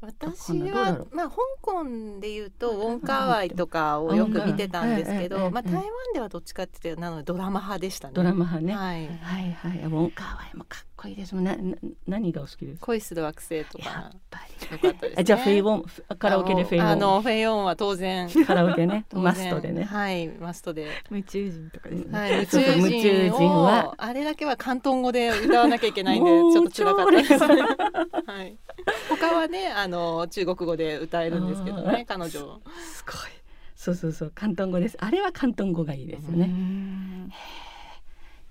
私はまあ香港でいうとウォンカーワイとかをよく見てたんですけど、まあええ台湾ではどっちかっていうとなのでドラマ派でしたね。ドラマ派ね。はい。はいはい、ウォンカーワイもかっこいいですもん。な、な何がお好きですか？恋する惑星とやかっぱよかったですね。り。じゃあフェイウォン、カラオケでフェイウォン。あのフェイヨンは当然カラオケね、[laughs] マストでね。はいマストで。夢中人とかですね。はい、宇 [laughs] そうそう宙宇宙人はあれだけは広東語で歌わなきゃいけないんでちょっと辛かったです。超はい。他はねあの中国語で歌えるんですけどね彼女。すごい。そうそうそう、広東語です。あれは広東語がいいですようね。ん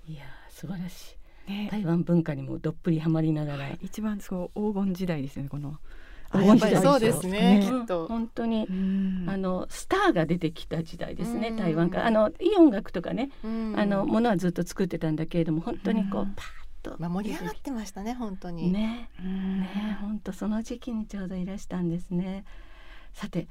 いやー、素晴らしい。ね。台湾文化にもどっぷりハマりながら。一番そう黄金時代ですよねこの。黄金時代そうですねねきっと。本当に。うん。あのスターが出てきた時代ですね、うん。台湾から。あのいい音楽とかね、うん。あのものはずっと作ってたんだけれども本当にこう、うん。パーッと。まあ盛り上がってましたね本当に。ね。うん。ね本当その時期にちょうどいらしたんですね。さて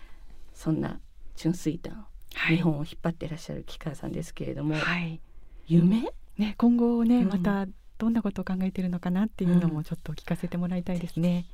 そんな春水団、はい。日本を引っ張っていらっしゃる木川さんですけれども、はい。夢？ね今後ねうん。またどんなことを考えているのかなっていうのもちょっと聞かせてもらいたいですね。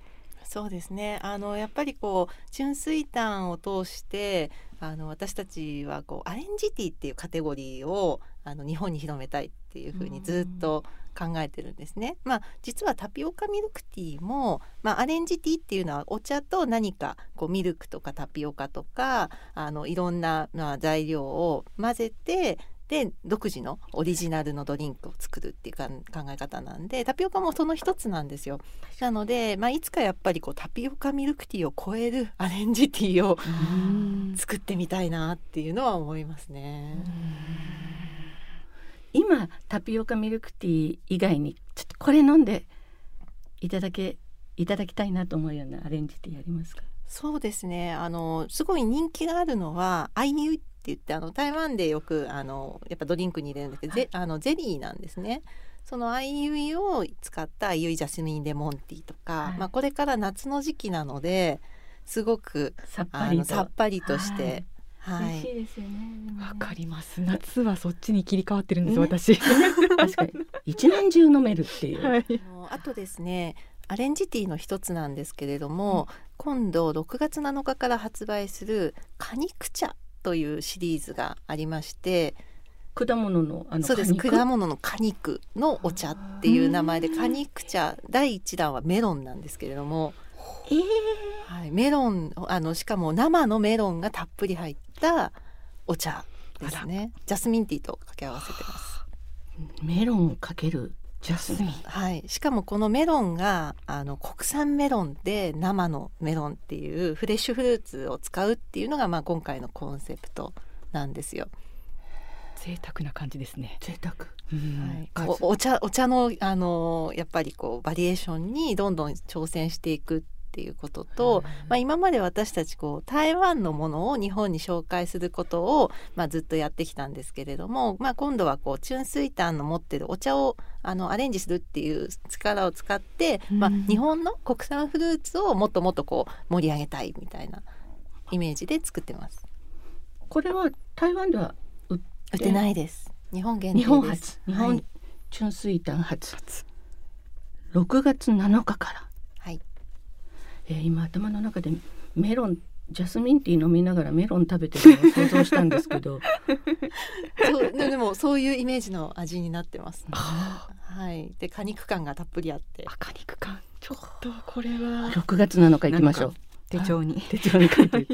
そうですねあのやっぱりこう純粋炭を通してあの私たちはこうアレンジティっていうカテゴリーをあの日本に広めたいっていうふうにずっと考えてるんですね。まあ実はタピオカミルクティーも、まあ、アレンジティーっていうのはお茶と何かこうミルクとかタピオカとかあのいろんな、まあ、材料を混ぜてで独自のオリジナルのドリンクを作るっていうか考え方なんでタピオカもその一つなんですよ。なので、まあ、いつかやっぱりこうタピオカミルクティーを超える [laughs] アレンジティーをうん。作ってみたいなっていうのは思いますね。今タピオカミルクティー以外にちょっとこれ飲んでいただけいただきたいなと思うようなアレンジティーありますか？そうですね。あのすごい人気があるのはアイユ言ってあの台湾でよくあのやっぱドリンクに入れるんですけど、ゼあのゼリーなんですね。そのアイユイを使ったアイユイジャスミンレモンティーとか、はい。まあ、これから夏の時期なのですごくさっぱりと。あのさっぱりとして、は美味しいいですよねわかります。夏はそっちに切り替わってるんです、私。確かに。一年中飲めるっていう、はい。あとですねアレンジティーの一つなんですけれども、今度6月7日から発売する果肉茶というシリーズがありまして果物のあのそうです。果物の果肉のお茶っていう名前で果肉茶第1弾はメロンなんですけれども、えー。はい、メロンあのしかも生のメロンがたっぷり入ったお茶ですね。ジャスミンティーと掛け合わせてます。メロンをかけるジャスミンはい、しかもこのメロンがあの国産メロンで生のメロンっていうフレッシュフルーツを使うっていうのが、まあ、今回のコンセプトなんですよ。贅沢な感じですね。贅沢。うん。はい、おお茶お茶のあのやっぱりこうバリエーションにどんどん挑戦していくっていうことと、まあ、今まで私たちこう台湾のものを日本に紹介することを、まあ、ずっとやってきたんですけれども、まあ、今度はこう純水炭の持ってるお茶をあのアレンジするっていう力を使って、まあうん、日本の国産フルーツをもっともっとこう盛り上げたいみたいなイメージで作ってます。これは台湾では売っ売ってないです。日本限定です。日本初日本はい純水炭初6月7日から、はいえー今頭の中でメロンジャスミンティー飲みながらメロン食べてるのを想像したんですけど。[laughs] そうでもそういうイメージの味になってます、ね、はい。で果肉感がたっぷりあって。果肉感。ちょっとこれは。6月7日行きましょう。手帳に。手帳に書いて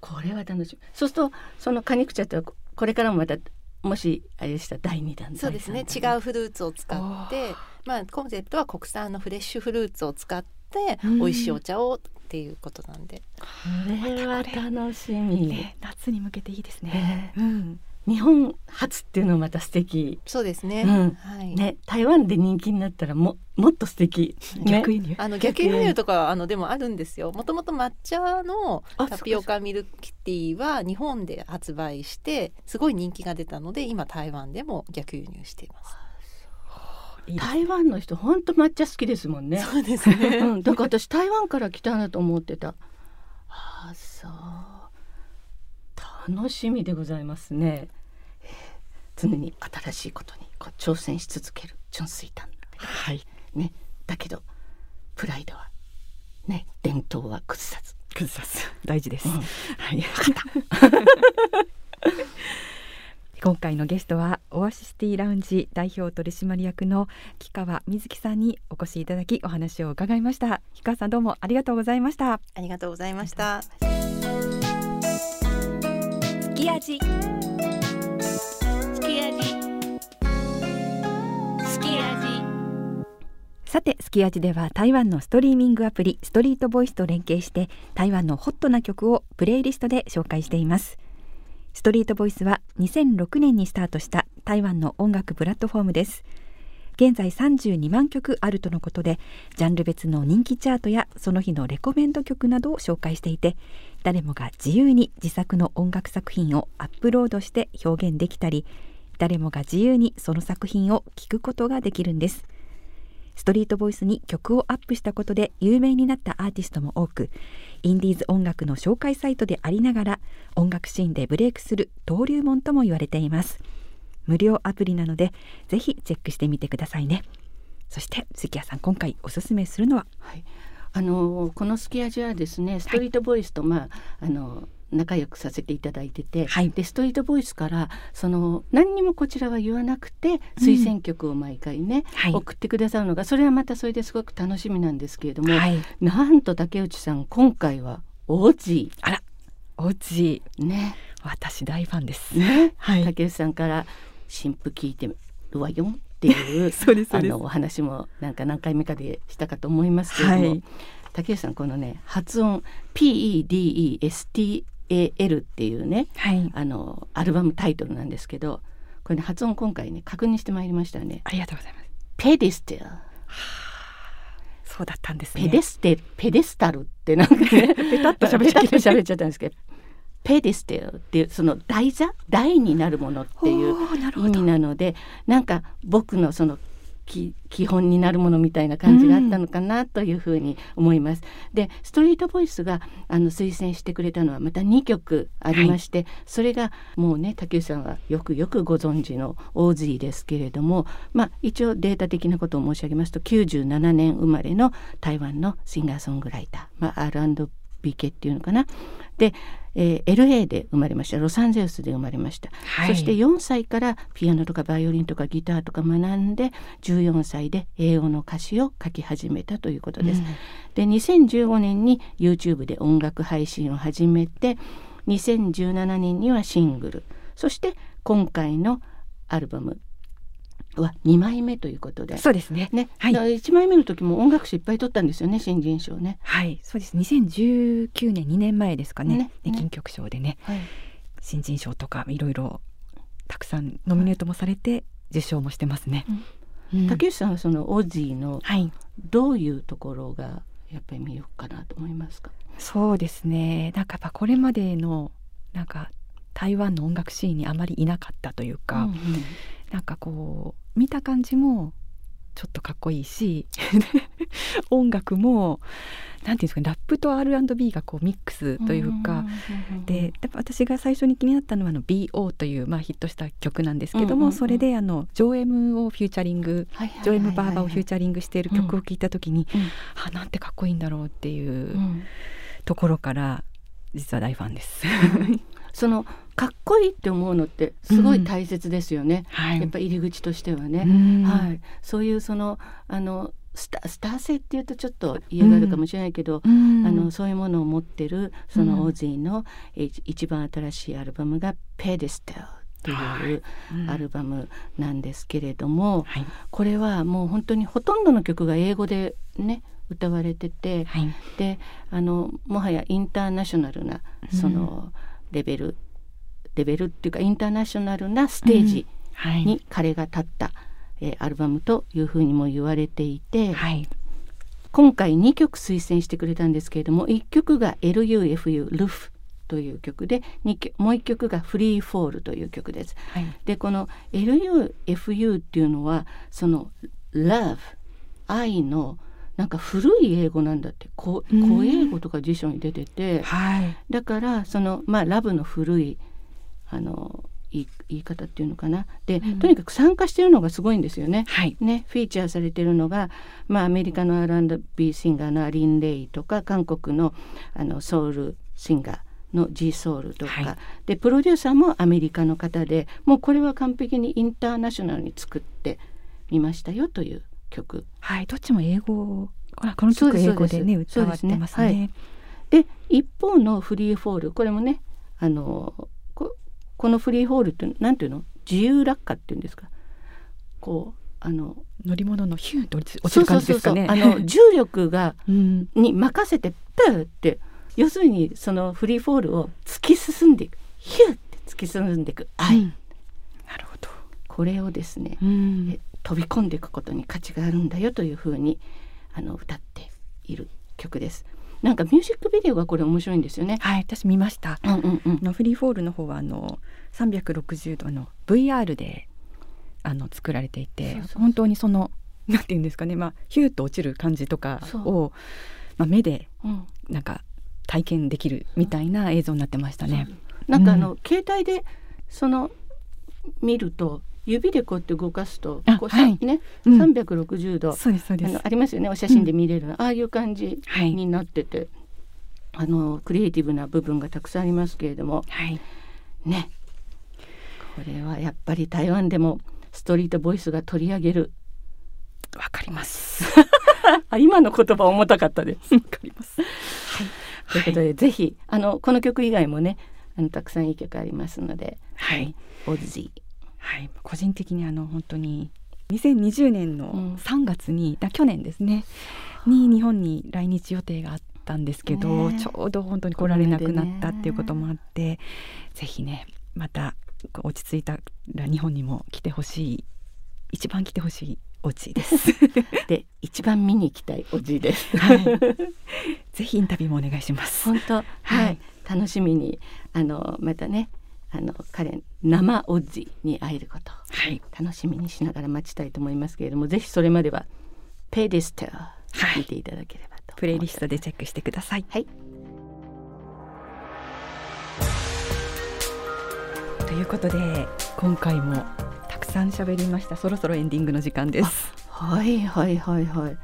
これは楽しみ。そうするとその果肉茶ってこれからもまたもしあれでした第2弾そうですね。違うフルーツを使ってまあコンセプトは国産のフレッシュフルーツを使って美味しいお茶をっていうことなんで、これは楽しみ、ね、夏に向けていいですね、えー、うん。日本初っていうのはまた素敵。そうですね、うん、はい、ね台湾で人気になったらももっと素敵、ね、逆輸入あの逆輸入とかあのでもあるんですよ。もともと抹茶のタピオカミルクティーは日本で発売してすごい人気が出たので今台湾でも逆輸入しています台湾の人本当抹茶好きですもんね。そうですね。うん、だから私台湾から来たなと思ってた。あそう。楽しみでございますね。常に新しいことにこう挑戦し続ける純粋炭はい。ね。だけどプライドはね伝統は崩さず。崩さず。大事です、うん、はい [laughs] 今回のゲストはオアシスティラウンジ代表取締役の木川瑞希さんにお越しいただきお話を伺いました。木川さんどうもありがとうございました。ありがとうございました。すき味さてすき味では台湾のストリーミングアプリストリートボイスと連携して台湾のホットな曲をプレイリストで紹介していますストリートボイスは2006年にスタートした台湾の音楽プラットフォームです。現在32万曲あるとのことでジャンル別の人気チャートやその日のレコメンド曲などを紹介していて誰もが自由に自作の音楽作品をアップロードして表現できたり誰もが自由にその作品を聴くことができるんです。ストリートボイスに曲をアップしたことで有名になったアーティストも多くインディーズ音楽の紹介サイトでありながら音楽シーンでブレイクする登竜門とも言われています。無料アプリなのでぜひチェックしてみてくださいね。そして関谷さん今回おすすめするのは、はい、あのこのスキアジはですねストリートボイスと、まああの仲良くさせていただいてて、はい、でストリートボイスからその何にもこちらは言わなくて推薦曲を毎回ね、うん、送ってくださるのがそれはまたそれですごく楽しみなんですけれども、はい、なんと竹内さん今回はオジあら。オジね。私大ファンです。ね、はい、竹内さんから新婦聞いてるわよっていう [laughs] あのお話もなんか何回目かでしたかと思いますけれども、はい、竹内さんこのね発音 PEDEST AL っていうね、はい、あのアルバムタイトルなんですけどこれね発音今回ね確認してまいりましたね。ありがとうございます。ペディステル。そうだったんですね。ペデステペデスタルってなんかねペタッと喋っちゃっちゃったんですけどペデステルっていうその台座台になるものっていう意味なのでなんか僕のそのき基本になるものみたいな感じがあったのかなというふうに思います。うん、でストリートボイスがあの推薦してくれたのはまた2曲ありまして、はい、それがもうね竹内さんはよくよくご存知のオーズーですけれども、まあ、一応データ的なことを申し上げますと97年生まれの台湾のシンガーソングライター、まあ、R&B 系っていうのかな。でえー、LA で生まれました。ロサンゼルスで生まれました、はい、そして4歳からピアノとかバイオリンとかギターとか学んで14歳で英語の歌詞を書き始めたということです。うん、で2015年に YouTube で音楽配信を始めて2017年にはシングル。そして今回のアルバムは2枚目ということで。そうですね。ね、はい、1枚目の時も音楽誌いっぱい取ったんですよね新人賞ね。はい。そうです。2019年2年前ですかね。ね。ね。金曲賞でね、はい、新人賞とかいろいろたくさんノミネートもされて受賞もしてますね、うん。うん、竹内さんはそのオジーのどういうところがやっぱり魅力かなと思いますか、そうですね。なんかやっぱこれまでのなんか台湾の音楽シーンにあまりいなかったというか、うんうん、なんかこう見た感じもちょっとかっこいいし [laughs] 音楽も何ていうんですかねラップと R&B がこうミックスというか、でやっぱ私が最初に気になったのはあの BO という、まあ、ヒットした曲なんですけども、それであのジョーエムをフューチャリング、ジョーエムバーバーをフューチャリングしている曲を聴いた時に、うん、あなんてかっこいいんだろうっていうところから実は大ファンです。そのかっこいいって思うのってすごい大切ですよね、はい。やっぱ入り口としてはね、うん。はい、そういうそのあのスタスター性っていうとちょっと嫌がるかもしれないけど、うん。あのそういうものを持ってるそうん。のオズィの、えー一番新しいアルバムが「ペデステル」といううんアルバムなんですけれども、はい。これはもう本当にほとんどの曲が英語でね歌われてて、はい。であのもはやインターナショナルなそのレベル、レベルっていうかインターナショナルなステージはい。に彼が立った、えーアルバムというふうにも言われていて、はい。今回2曲推薦してくれたんですけれども1曲が LUFU ルフという曲で二曲もう1曲がフリーフォールという曲です。はい。でこの LUFU っていうのはその Love 愛のなんか古い英語なんだって。こうん。古英語とか辞書に出てて。はい。だからそのまあラブの古いあの言い言い方っていうのかな。で、うん。とにかく参加してるのがすごいんですよね。はい。ね、フィーチャーされてるのが、まあ、アメリカの R&B シンガーのアリン・レイとか韓国のあのソウルシンガーの G ソウルとか、はい。でプロデューサーもアメリカの方でもうこれは完璧にインターナショナルに作ってみましたよという曲。はい。どっちも英語あこの曲英語でね歌われてます。そうですね。で一方のフリーフォールこれもねあのここのフリーフォールってなんていうの？自由落下っていうんですか？こうあの乗り物のヒュンと落ちる感じですかね。あの [laughs] 重力がうん。に任せてプーって要するにそのフリーフォールを突き進んでいく。ヒューって突き進んでいく。愛、うん。なるほど。これをですね、うん。え飛び込んでいくことに価値があるんだよというふうにあの歌っている曲です。なんかミュージックビデオがこれ面白いんですよね。はい私見ました。うんうんうんあのフリーフォールの方はあの360度の VR であの作られていて本当にそのなんていうんですかね、まあ、ヒューッと落ちる感じとかそを、まあ、目でうんなんか体験できるみたいな映像になってましたね。なんかあの、携帯でその見ると指でこうやって動かすとこうはい。ね、うん。360度。そうですそうです。あの。ありますよねお写真で見れるの、ああいう感じはい。になってて、あのクリエイティブな部分がたくさんありますけれども。はい。ね。これはやっぱり台湾でもストリートボイスが取り上げる。わかります。[laughs] あ今の言葉重たかったです。[laughs] わかります。ということで、ぜひあのこの曲以外もねあのたくさんいい曲ありますので、はい。オズィはい。個人的にあの本当に2020年うんの3月に、だ去年ですねに日本に来日予定があったんですけど、ねちょうど本当に来られなくなったっていうこともあって、ぜひねまた落ち着いたら日本にも来てほしい一番来てほしいお家です。[laughs] で一番見に行きたいオズィです。[laughs] はい。ぜひインタビューもお願いします。本当はい、はい楽しみにあのまたねあの彼生オッジに会えること。をはい。楽しみにしながら待ちたいと思いますけれどもぜひそれまではペデステルはい。聞いていただければとプレイリストでチェックしてください。はい。ということで今回もたくさん喋りました。そろそろエンディングの時間です。はいはいはいはい。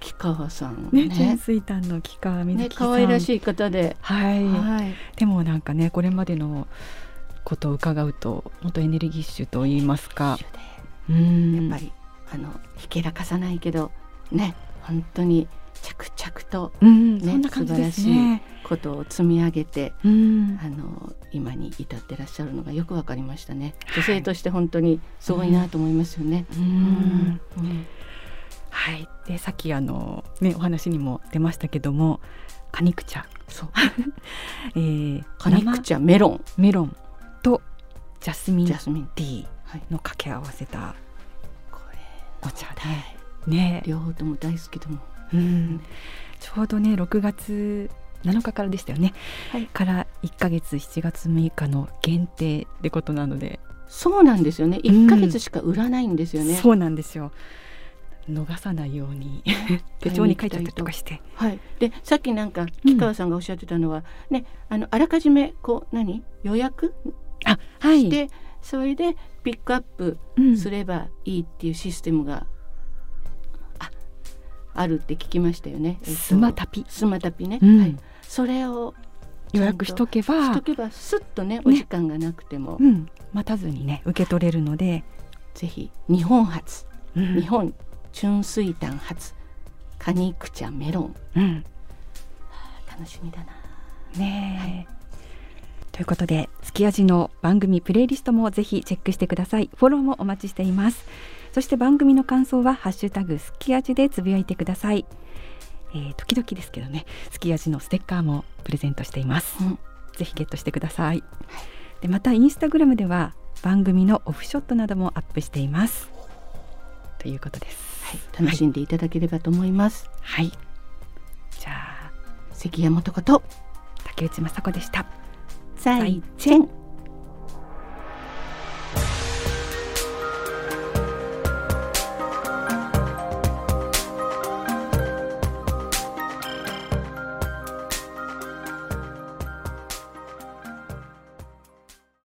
木川さんね。ね潜水艦の木川瑞ね希さん、可愛らしい方で、はい、はい。でもなんかねこれまでのことを伺うと本当エネルギッシュと言いますか。うん。やっぱりあのひけらかさないけどね本当に着々とうん、ねそんな感じですね。ことを積み上げてうん。あの今に至ってらっしゃるのがよくわかりましたね。はい。女性として本当にすごいなと思いますよね。はい。でさっきあのねお話にも出ましたけども果肉茶、そう。[laughs] えー、果肉茶メロン。生メロンとジャスミンテジャスミンィーはい。の掛け合わせたこお茶れでね。両方とも大好きでも。うん、ちょうどね6月7日からでしたよね、はい。から1ヶ月7月6日の限定ってことなので、そうなんですよね。一ヶ月しか売らないんですよね。そうなんですよ。逃さないように。[laughs] 手帳に書いちゃったりとかして。はい、でさっきなんか木川さんがおっしゃってたのは、ねあのあらかじめこう何？予約あはい。して、それでピックアップうん。すればいいっていうシステムが、ああるって聞きましたよね。えっとスマタピ、スマタピね、うん。はい、それを予約しとけばしとけばすっとねね。お時間がなくても、うん、待たずにね受け取れるので、ぜひ日本初、うん。日本純水炭初。カニクチャメロン。うん、楽しみだな。ねえということで、すき味の番組プレイリストもぜひチェックしてください。フォローもお待ちしています。そして番組の感想はハッシュタグすき味でつぶやいてください。えー時々ですけどね、すき味のステッカーもプレゼントしています。うんぜひゲットしてください。でまたインスタグラムでは番組のオフショットなどもアップしています。ということです。はい、楽しんでいただければと思います、はい。じゃあ関山とこと竹内雅子でした。再见